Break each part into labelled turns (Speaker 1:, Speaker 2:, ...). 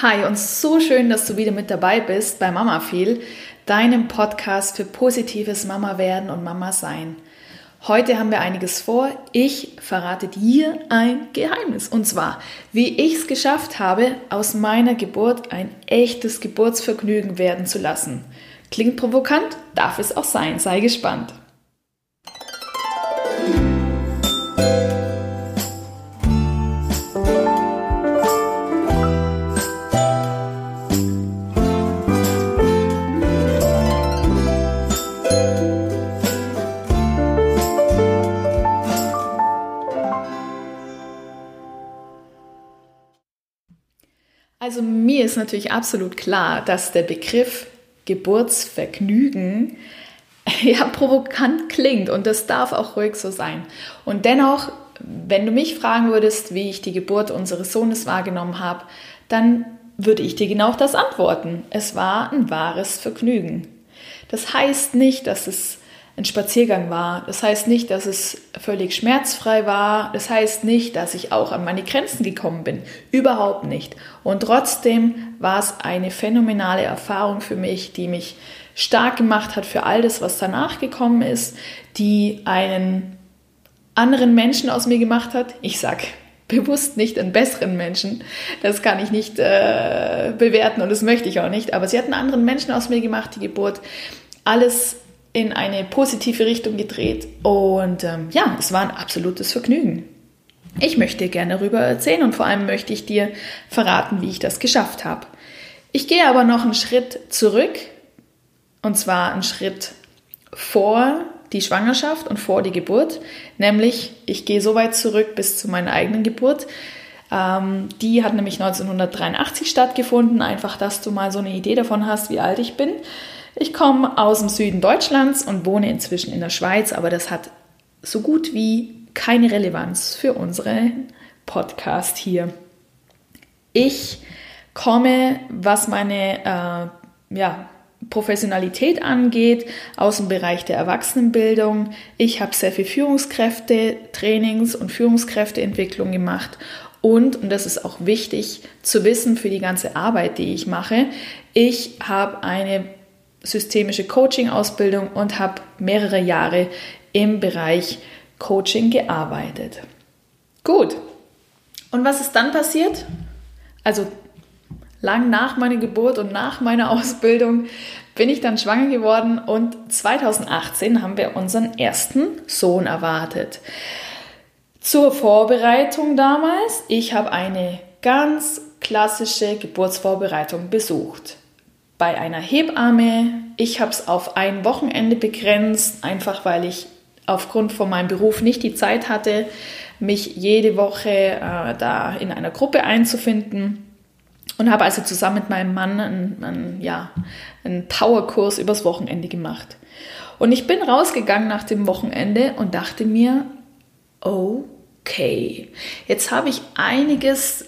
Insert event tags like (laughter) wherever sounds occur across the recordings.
Speaker 1: Hi und so schön, dass du wieder mit dabei bist bei Mama Feel, deinem Podcast für positives Mama werden und Mama sein. Heute haben wir einiges vor. Ich verrate dir ein Geheimnis. Und zwar, wie ich es geschafft habe, aus meiner Geburt ein echtes Geburtsvergnügen werden zu lassen. Klingt provokant, darf es auch sein. Sei gespannt. Also mir ist natürlich absolut klar, dass der Begriff Geburtsvergnügen (laughs) ja provokant klingt und das darf auch ruhig so sein. Und dennoch, wenn du mich fragen würdest, wie ich die Geburt unseres Sohnes wahrgenommen habe, dann würde ich dir genau das antworten. Es war ein wahres Vergnügen. Das heißt nicht, dass es ein Spaziergang war. Das heißt nicht, dass es völlig schmerzfrei war. Das heißt nicht, dass ich auch an meine Grenzen gekommen bin. Überhaupt nicht. Und trotzdem war es eine phänomenale Erfahrung für mich, die mich stark gemacht hat für all das, was danach gekommen ist, die einen anderen Menschen aus mir gemacht hat. Ich sag bewusst nicht einen besseren Menschen. Das kann ich nicht äh, bewerten und das möchte ich auch nicht. Aber sie hat einen anderen Menschen aus mir gemacht, die Geburt. Alles in eine positive Richtung gedreht und ähm, ja, es war ein absolutes Vergnügen. Ich möchte gerne darüber erzählen und vor allem möchte ich dir verraten, wie ich das geschafft habe. Ich gehe aber noch einen Schritt zurück und zwar einen Schritt vor die Schwangerschaft und vor die Geburt, nämlich ich gehe so weit zurück bis zu meiner eigenen Geburt. Ähm, die hat nämlich 1983 stattgefunden, einfach, dass du mal so eine Idee davon hast, wie alt ich bin. Ich komme aus dem Süden Deutschlands und wohne inzwischen in der Schweiz, aber das hat so gut wie keine Relevanz für unseren Podcast hier. Ich komme, was meine äh, ja, Professionalität angeht, aus dem Bereich der Erwachsenenbildung. Ich habe sehr viel Führungskräfte-Trainings und Führungskräfteentwicklung gemacht. Und, und das ist auch wichtig zu wissen für die ganze Arbeit, die ich mache, ich habe eine systemische Coaching-Ausbildung und habe mehrere Jahre im Bereich Coaching gearbeitet. Gut. Und was ist dann passiert? Also lang nach meiner Geburt und nach meiner Ausbildung bin ich dann schwanger geworden und 2018 haben wir unseren ersten Sohn erwartet. Zur Vorbereitung damals, ich habe eine ganz klassische Geburtsvorbereitung besucht bei einer Hebamme. Ich habe es auf ein Wochenende begrenzt, einfach weil ich aufgrund von meinem Beruf nicht die Zeit hatte, mich jede Woche äh, da in einer Gruppe einzufinden. Und habe also zusammen mit meinem Mann einen, einen, ja, einen Powerkurs übers Wochenende gemacht. Und ich bin rausgegangen nach dem Wochenende und dachte mir, okay, jetzt habe ich einiges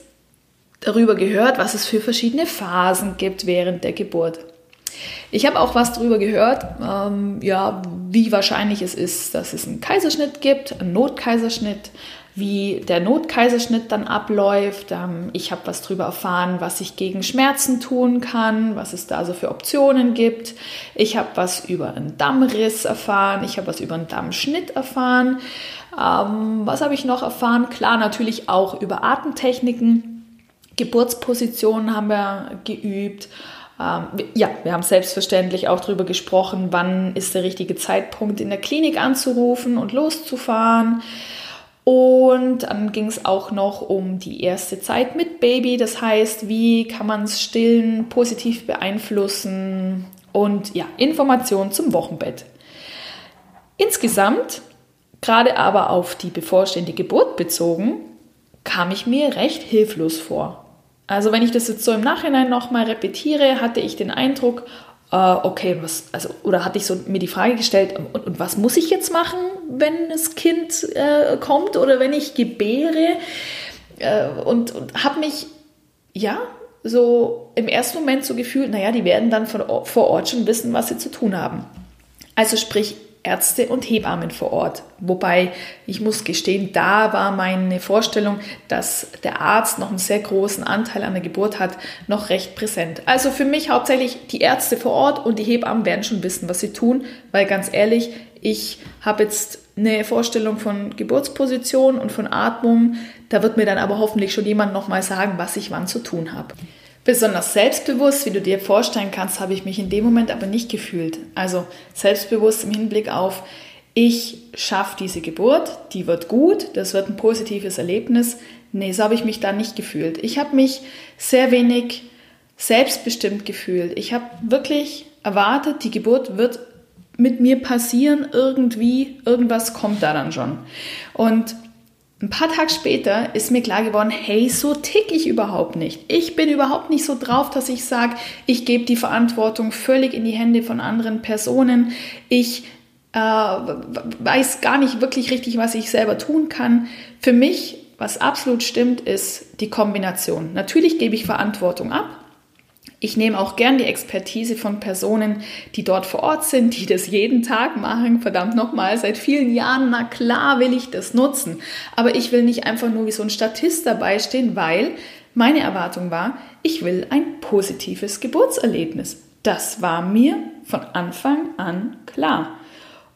Speaker 1: darüber gehört, was es für verschiedene Phasen gibt während der Geburt. Ich habe auch was darüber gehört, ähm, ja, wie wahrscheinlich es ist, dass es einen Kaiserschnitt gibt, einen Notkaiserschnitt, wie der Notkaiserschnitt dann abläuft. Ähm, ich habe was darüber erfahren, was ich gegen Schmerzen tun kann, was es da also für Optionen gibt. Ich habe was über einen Dammriss erfahren, ich habe was über einen Dammschnitt erfahren. Ähm, was habe ich noch erfahren? Klar, natürlich auch über Atemtechniken. Geburtspositionen haben wir geübt. Ähm, ja, wir haben selbstverständlich auch darüber gesprochen, wann ist der richtige Zeitpunkt in der Klinik anzurufen und loszufahren. Und dann ging es auch noch um die erste Zeit mit Baby, das heißt, wie kann man es stillen positiv beeinflussen und ja, Informationen zum Wochenbett. Insgesamt, gerade aber auf die bevorstehende Geburt bezogen, kam ich mir recht hilflos vor. Also wenn ich das jetzt so im Nachhinein nochmal repetiere, hatte ich den Eindruck, äh, okay, was, also, oder hatte ich so mir die Frage gestellt, und, und was muss ich jetzt machen, wenn das Kind äh, kommt oder wenn ich gebäre? Äh, und und habe mich, ja, so im ersten Moment so gefühlt, naja, die werden dann von, vor Ort schon wissen, was sie zu tun haben. Also sprich, Ärzte und Hebammen vor Ort. Wobei ich muss gestehen, da war meine Vorstellung, dass der Arzt noch einen sehr großen Anteil an der Geburt hat, noch recht präsent. Also für mich hauptsächlich die Ärzte vor Ort und die Hebammen werden schon wissen, was sie tun, weil ganz ehrlich, ich habe jetzt eine Vorstellung von Geburtsposition und von Atmung. Da wird mir dann aber hoffentlich schon jemand nochmal sagen, was ich wann zu tun habe. Besonders selbstbewusst, wie du dir vorstellen kannst, habe ich mich in dem Moment aber nicht gefühlt. Also selbstbewusst im Hinblick auf, ich schaffe diese Geburt, die wird gut, das wird ein positives Erlebnis. Nee, so habe ich mich da nicht gefühlt. Ich habe mich sehr wenig selbstbestimmt gefühlt. Ich habe wirklich erwartet, die Geburt wird mit mir passieren, irgendwie, irgendwas kommt da dann schon. Und ein paar Tage später ist mir klar geworden, hey, so tick ich überhaupt nicht. Ich bin überhaupt nicht so drauf, dass ich sage, ich gebe die Verantwortung völlig in die Hände von anderen Personen. Ich äh, weiß gar nicht wirklich richtig, was ich selber tun kann. Für mich, was absolut stimmt, ist die Kombination. Natürlich gebe ich Verantwortung ab, ich nehme auch gern die Expertise von Personen, die dort vor Ort sind, die das jeden Tag machen. Verdammt nochmal, seit vielen Jahren, na klar will ich das nutzen. Aber ich will nicht einfach nur wie so ein Statist dabei stehen, weil meine Erwartung war, ich will ein positives Geburtserlebnis. Das war mir von Anfang an klar.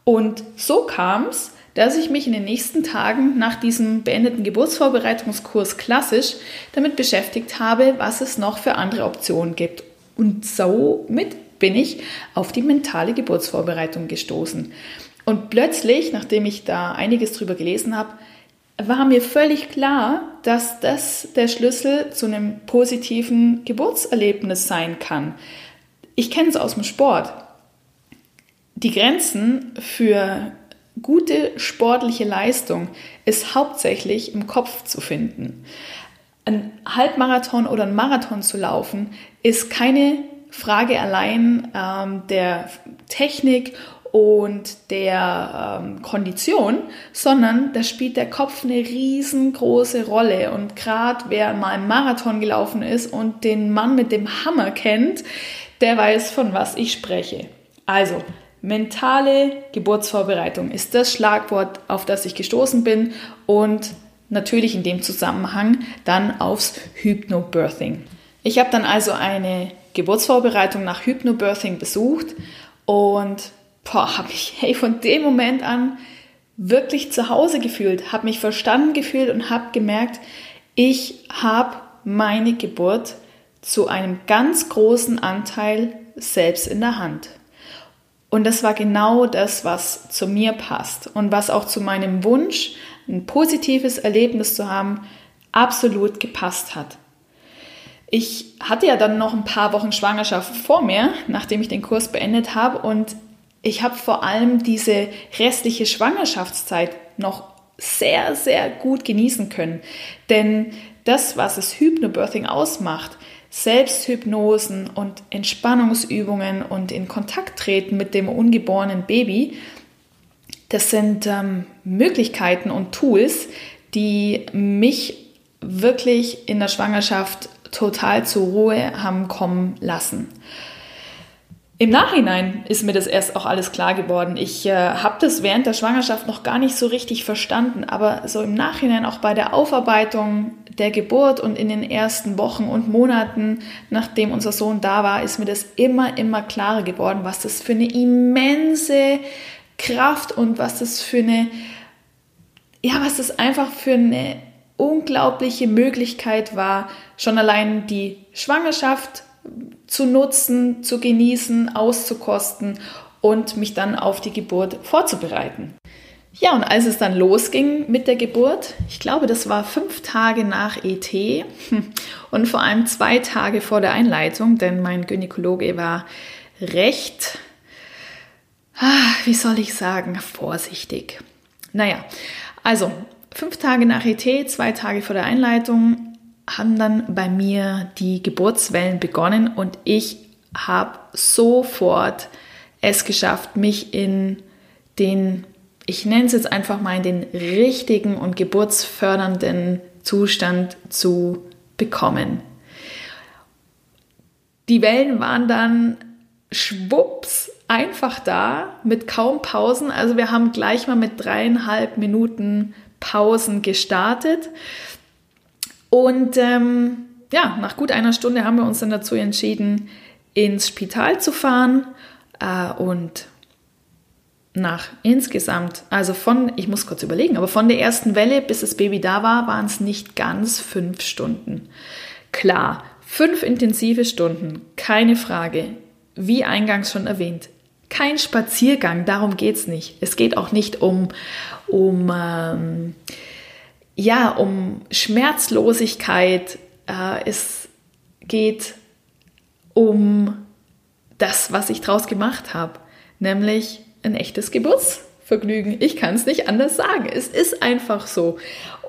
Speaker 1: Und so kam es, dass ich mich in den nächsten Tagen nach diesem beendeten Geburtsvorbereitungskurs klassisch damit beschäftigt habe, was es noch für andere Optionen gibt. Und somit bin ich auf die mentale Geburtsvorbereitung gestoßen. Und plötzlich, nachdem ich da einiges drüber gelesen habe, war mir völlig klar, dass das der Schlüssel zu einem positiven Geburtserlebnis sein kann. Ich kenne es aus dem Sport. Die Grenzen für gute sportliche Leistung ist hauptsächlich im Kopf zu finden. Ein Halbmarathon oder ein Marathon zu laufen ist keine Frage allein ähm, der Technik und der ähm, Kondition, sondern da spielt der Kopf eine riesengroße Rolle. Und gerade wer mal im Marathon gelaufen ist und den Mann mit dem Hammer kennt, der weiß, von was ich spreche. Also, Mentale Geburtsvorbereitung ist das Schlagwort, auf das ich gestoßen bin und natürlich in dem Zusammenhang dann aufs Hypnobirthing. Ich habe dann also eine Geburtsvorbereitung nach Hypnobirthing besucht und habe mich hey, von dem Moment an wirklich zu Hause gefühlt, habe mich verstanden gefühlt und habe gemerkt, ich habe meine Geburt zu einem ganz großen Anteil selbst in der Hand. Und das war genau das, was zu mir passt und was auch zu meinem Wunsch, ein positives Erlebnis zu haben, absolut gepasst hat. Ich hatte ja dann noch ein paar Wochen Schwangerschaft vor mir, nachdem ich den Kurs beendet habe und ich habe vor allem diese restliche Schwangerschaftszeit noch sehr, sehr gut genießen können. Denn das, was es Hypnobirthing ausmacht, Selbsthypnosen und Entspannungsübungen und in Kontakt treten mit dem ungeborenen Baby, das sind ähm, Möglichkeiten und Tools, die mich wirklich in der Schwangerschaft total zur Ruhe haben kommen lassen. Im Nachhinein ist mir das erst auch alles klar geworden. Ich äh, habe das während der Schwangerschaft noch gar nicht so richtig verstanden, aber so im Nachhinein auch bei der Aufarbeitung der Geburt und in den ersten Wochen und Monaten, nachdem unser Sohn da war, ist mir das immer, immer klarer geworden, was das für eine immense Kraft und was das für eine, ja, was das einfach für eine unglaubliche Möglichkeit war, schon allein die Schwangerschaft zu nutzen, zu genießen, auszukosten und mich dann auf die Geburt vorzubereiten. Ja, und als es dann losging mit der Geburt, ich glaube, das war fünf Tage nach ET (laughs) und vor allem zwei Tage vor der Einleitung, denn mein Gynäkologe war recht, ah, wie soll ich sagen, vorsichtig. Naja, also fünf Tage nach ET, zwei Tage vor der Einleitung haben dann bei mir die Geburtswellen begonnen und ich habe sofort es geschafft, mich in den, ich nenne es jetzt einfach mal, in den richtigen und geburtsfördernden Zustand zu bekommen. Die Wellen waren dann schwupps einfach da mit kaum Pausen. Also wir haben gleich mal mit dreieinhalb Minuten Pausen gestartet. Und ähm, ja, nach gut einer Stunde haben wir uns dann dazu entschieden, ins Spital zu fahren. Äh, und nach insgesamt, also von, ich muss kurz überlegen, aber von der ersten Welle bis das Baby da war, waren es nicht ganz fünf Stunden. Klar, fünf intensive Stunden, keine Frage. Wie eingangs schon erwähnt, kein Spaziergang, darum geht es nicht. Es geht auch nicht um, um, ähm, ja, um Schmerzlosigkeit. Äh, es geht um das, was ich draus gemacht habe, nämlich ein echtes Geburtsvergnügen. Ich kann es nicht anders sagen. Es ist einfach so.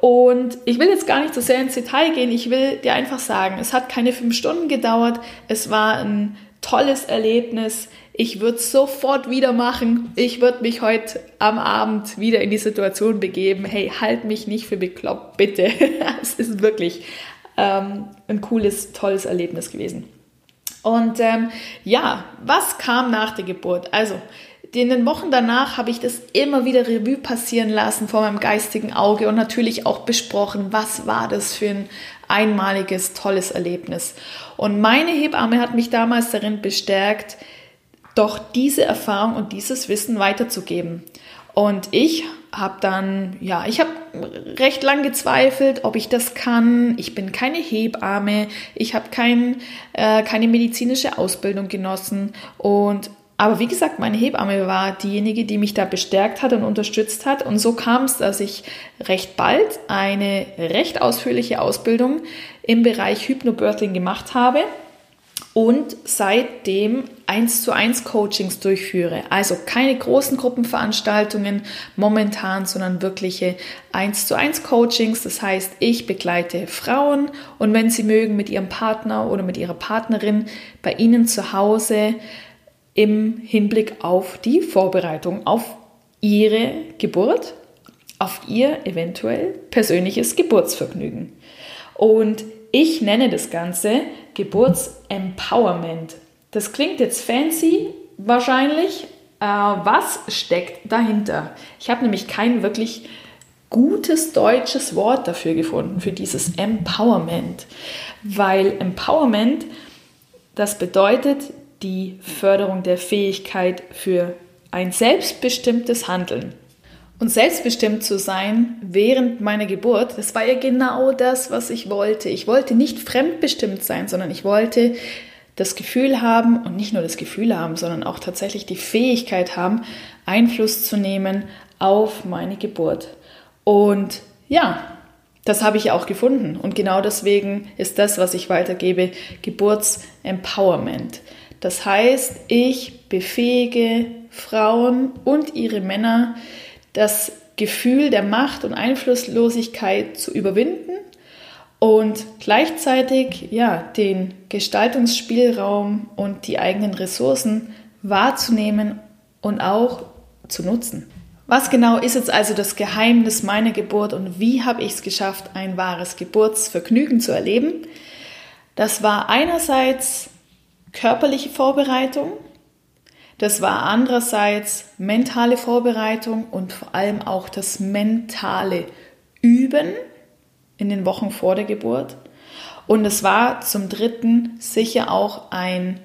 Speaker 1: Und ich will jetzt gar nicht so sehr ins Detail gehen. Ich will dir einfach sagen, es hat keine fünf Stunden gedauert. Es war ein tolles Erlebnis. Ich würde es sofort wieder machen. Ich würde mich heute am Abend wieder in die Situation begeben. Hey, halt mich nicht für bekloppt, bitte. (laughs) es ist wirklich ähm, ein cooles, tolles Erlebnis gewesen. Und ähm, ja, was kam nach der Geburt? Also, in den Wochen danach habe ich das immer wieder Revue passieren lassen vor meinem geistigen Auge und natürlich auch besprochen, was war das für ein einmaliges, tolles Erlebnis. Und meine Hebamme hat mich damals darin bestärkt, doch diese Erfahrung und dieses Wissen weiterzugeben. Und ich habe dann, ja, ich habe recht lang gezweifelt, ob ich das kann. Ich bin keine Hebamme, ich habe kein, äh, keine medizinische Ausbildung genossen und aber wie gesagt, meine Hebamme war diejenige, die mich da bestärkt hat und unterstützt hat. Und so kam es, dass ich recht bald eine recht ausführliche Ausbildung im Bereich Hypnobirthing gemacht habe und seitdem eins zu eins Coachings durchführe. Also keine großen Gruppenveranstaltungen momentan, sondern wirkliche eins zu eins Coachings. Das heißt, ich begleite Frauen und wenn sie mögen, mit ihrem Partner oder mit ihrer Partnerin bei ihnen zu Hause im Hinblick auf die Vorbereitung auf ihre Geburt, auf ihr eventuell persönliches Geburtsvergnügen. Und ich nenne das Ganze Geburtsempowerment. Das klingt jetzt fancy wahrscheinlich. Äh, was steckt dahinter? Ich habe nämlich kein wirklich gutes deutsches Wort dafür gefunden, für dieses Empowerment. Weil Empowerment, das bedeutet die Förderung der Fähigkeit für ein selbstbestimmtes Handeln. Und selbstbestimmt zu sein während meiner Geburt, das war ja genau das, was ich wollte. Ich wollte nicht fremdbestimmt sein, sondern ich wollte das Gefühl haben und nicht nur das Gefühl haben, sondern auch tatsächlich die Fähigkeit haben, Einfluss zu nehmen auf meine Geburt. Und ja, das habe ich auch gefunden. Und genau deswegen ist das, was ich weitergebe, Geburtsempowerment. Das heißt, ich befähige Frauen und ihre Männer, das Gefühl der Macht und Einflusslosigkeit zu überwinden und gleichzeitig ja, den Gestaltungsspielraum und die eigenen Ressourcen wahrzunehmen und auch zu nutzen. Was genau ist jetzt also das Geheimnis meiner Geburt und wie habe ich es geschafft, ein wahres Geburtsvergnügen zu erleben? Das war einerseits körperliche Vorbereitung, das war andererseits mentale Vorbereitung und vor allem auch das mentale Üben in den Wochen vor der Geburt. Und es war zum Dritten sicher auch ein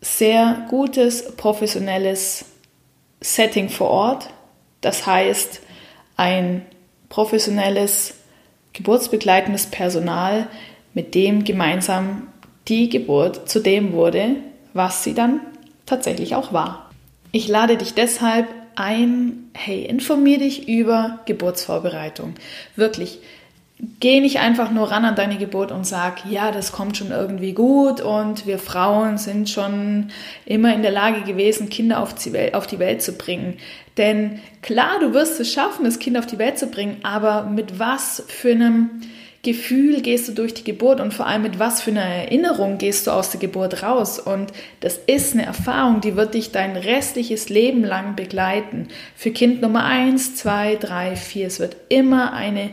Speaker 1: sehr gutes professionelles Setting vor Ort. Das heißt, ein professionelles geburtsbegleitendes Personal, mit dem gemeinsam die Geburt zu dem wurde, was sie dann tatsächlich auch war. Ich lade dich deshalb ein, hey, informier dich über Geburtsvorbereitung. Wirklich, geh nicht einfach nur ran an deine Geburt und sag, ja, das kommt schon irgendwie gut und wir Frauen sind schon immer in der Lage gewesen, Kinder auf die Welt, zu bringen. Denn klar, du wirst es schaffen, das Kind auf die Welt zu bringen, aber mit was für einem Gefühl gehst du durch die Geburt und vor allem mit was für einer Erinnerung gehst du aus der Geburt raus. Und das ist eine Erfahrung, die wird dich dein restliches Leben lang begleiten. Für Kind Nummer eins, zwei, drei, vier. Es wird immer eine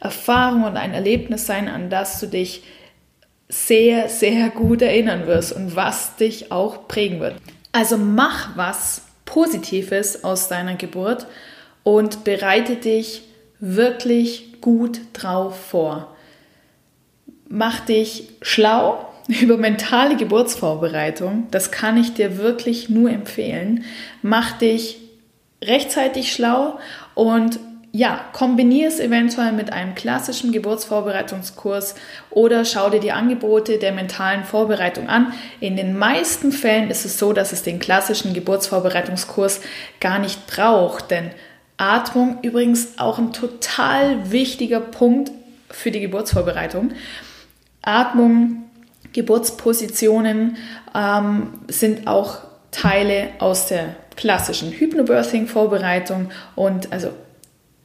Speaker 1: Erfahrung und ein Erlebnis sein, an das du dich sehr, sehr gut erinnern wirst und was dich auch prägen wird. Also mach was Positives aus deiner Geburt und bereite dich wirklich gut drauf vor. Mach dich schlau (laughs) über mentale Geburtsvorbereitung. Das kann ich dir wirklich nur empfehlen. Mach dich rechtzeitig schlau und ja, kombiniere es eventuell mit einem klassischen Geburtsvorbereitungskurs oder schau dir die Angebote der mentalen Vorbereitung an. In den meisten Fällen ist es so, dass es den klassischen Geburtsvorbereitungskurs gar nicht braucht, denn Atmung übrigens auch ein total wichtiger Punkt für die Geburtsvorbereitung. Atmung, Geburtspositionen ähm, sind auch Teile aus der klassischen Hypnobirthing-Vorbereitung und also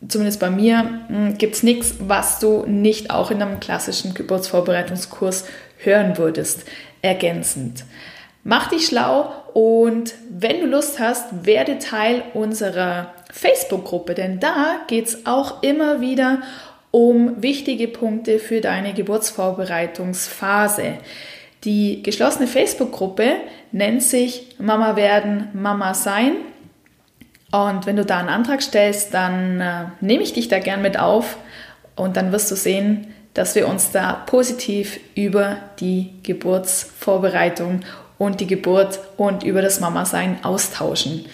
Speaker 1: zumindest bei mir hm, gibt es nichts, was du nicht auch in einem klassischen Geburtsvorbereitungskurs hören würdest, ergänzend. Mach dich schlau und wenn du Lust hast, werde Teil unserer Facebook-Gruppe, denn da geht es auch immer wieder um wichtige Punkte für deine Geburtsvorbereitungsphase. Die geschlossene Facebook-Gruppe nennt sich Mama werden, Mama sein. Und wenn du da einen Antrag stellst, dann äh, nehme ich dich da gern mit auf und dann wirst du sehen, dass wir uns da positiv über die Geburtsvorbereitung und die Geburt und über das Mama-Sein austauschen.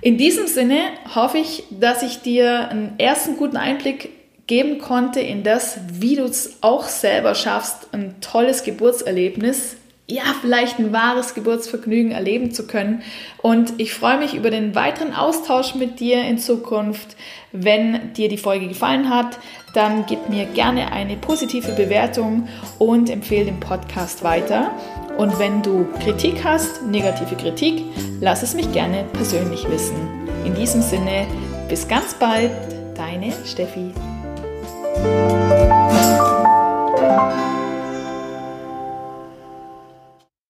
Speaker 1: In diesem Sinne hoffe ich, dass ich dir einen ersten guten Einblick geben konnte in das, wie du es auch selber schaffst, ein tolles Geburtserlebnis, ja, vielleicht ein wahres Geburtsvergnügen erleben zu können. Und ich freue mich über den weiteren Austausch mit dir in Zukunft. Wenn dir die Folge gefallen hat, dann gib mir gerne eine positive Bewertung und empfehle den Podcast weiter. Und wenn du Kritik hast, negative Kritik, lass es mich gerne persönlich wissen. In diesem Sinne, bis ganz bald, deine Steffi.